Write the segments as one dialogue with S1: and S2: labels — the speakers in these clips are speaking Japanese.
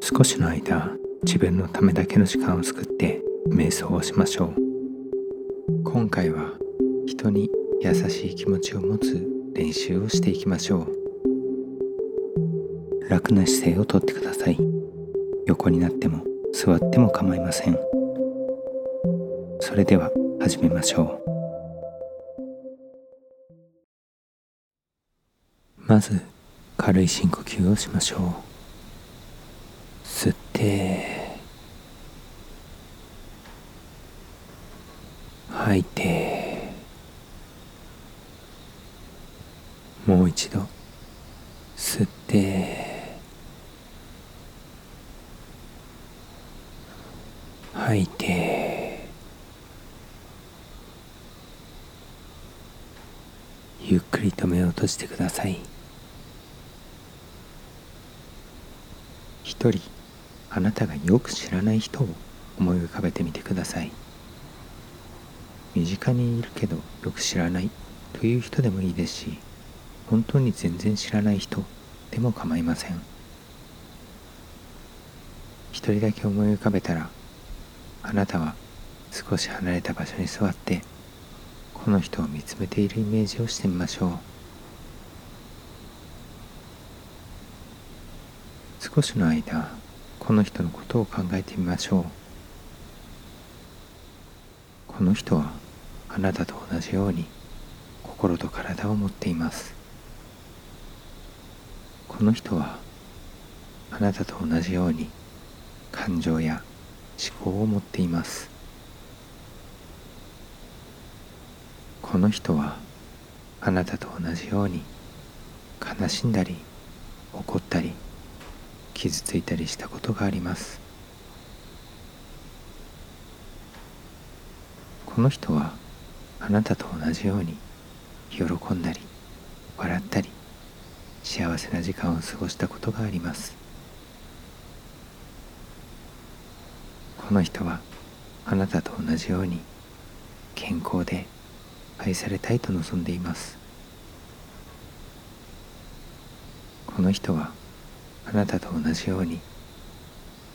S1: 少しの間自分のためだけの時間を作って瞑想をしましょう。今回は人に優しい気持ちを持つ練習をしていきましょう。楽な姿勢をとってください。横になっても座っても構いません。それでは始めましょう。まず軽い深呼吸をしましょう。吸って。吐いて。もう一度。吸って。吐いて。ゆっくりと目を閉じてください。一人。あなたがよく知らない人を思い浮かべてみてください。身近にいるけどよく知らないという人でもいいですし本当に全然知らない人でも構いません。一人だけ思い浮かべたらあなたは少し離れた場所に座ってこの人を見つめているイメージをしてみましょう。少しの間この人のことを考えてみましょう。この人はあなたと同じように心と体を持っています。この人はあなたと同じように感情や思考を持っています。この人はあなたと同じように悲しんだり怒ったり傷ついたりしたことがあります。この人はあなたと同じように喜んだり笑ったり幸せな時間を過ごしたことがあります。この人はあなたと同じように健康で愛されたいと望んでいます。この人はあなたと同じように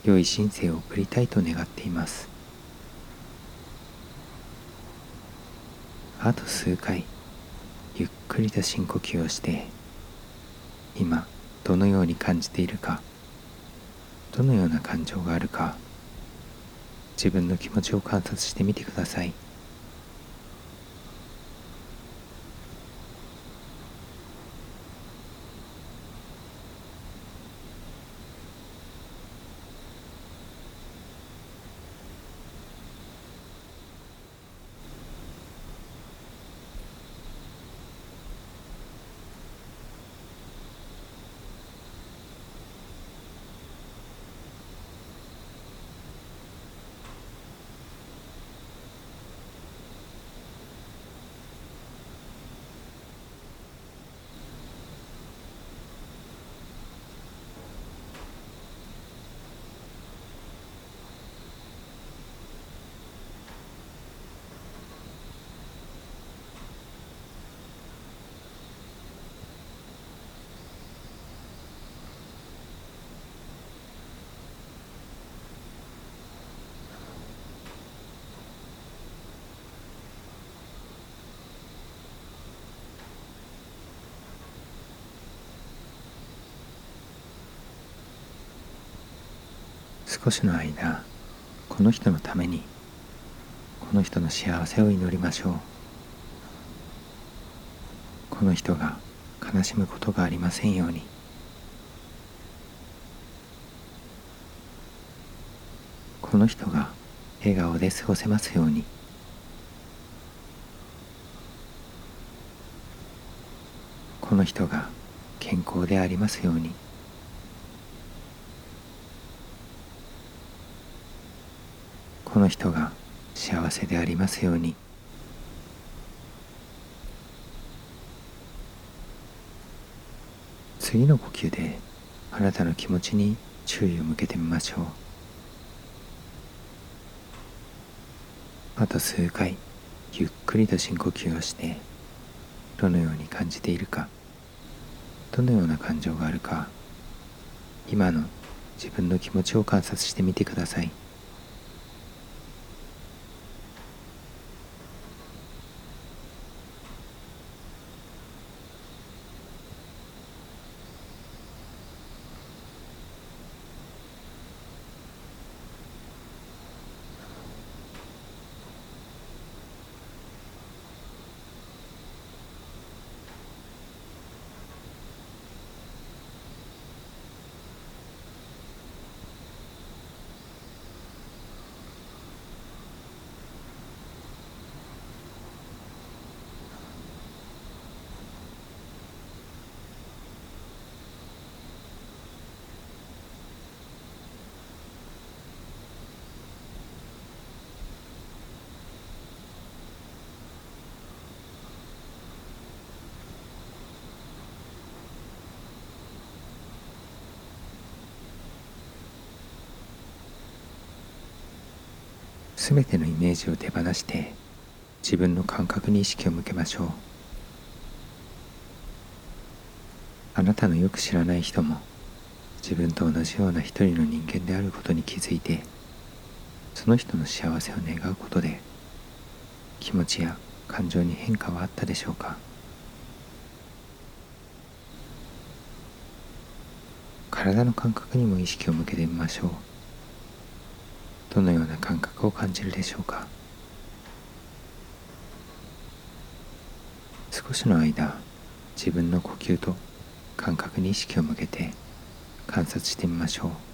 S1: 良い人生を送りたいと願っていますあと数回ゆっくりと深呼吸をして今どのように感じているかどのような感情があるか自分の気持ちを観察してみてください。少しの間この人のためにこの人の幸せを祈りましょう。この人が悲しむことがありませんように。この人が笑顔で過ごせますように。この人が健康でありますように。この人が幸せでありますように。次の呼吸であなたの気持ちに注意を向けてみましょう。あと数回ゆっくりと深呼吸をしてどのように感じているかどのような感情があるか今の自分の気持ちを観察してみてください。すべてのイメージを手放して自分の感覚に意識を向けましょう。あなたのよく知らない人も自分と同じような一人の人間であることに気づいてその人の幸せを願うことで気持ちや感情に変化はあったでしょうか。体の感覚にも意識を向けてみましょう。どのような感覚を感じるでしょうか？少しの間自分の呼吸と感覚に意識を向けて観察してみましょう。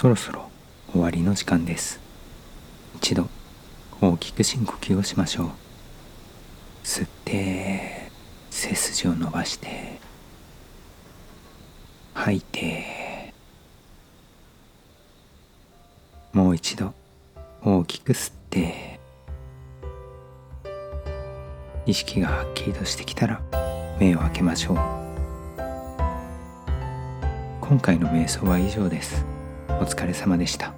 S1: そろそろ終わりの時間です。一度大きく深呼吸をしましょう。吸って背筋を伸ばして吐いてもう一度大きく吸って意識がはっきりとしてきたら目を開けましょう。今回の瞑想は以上です。お疲れ様でした。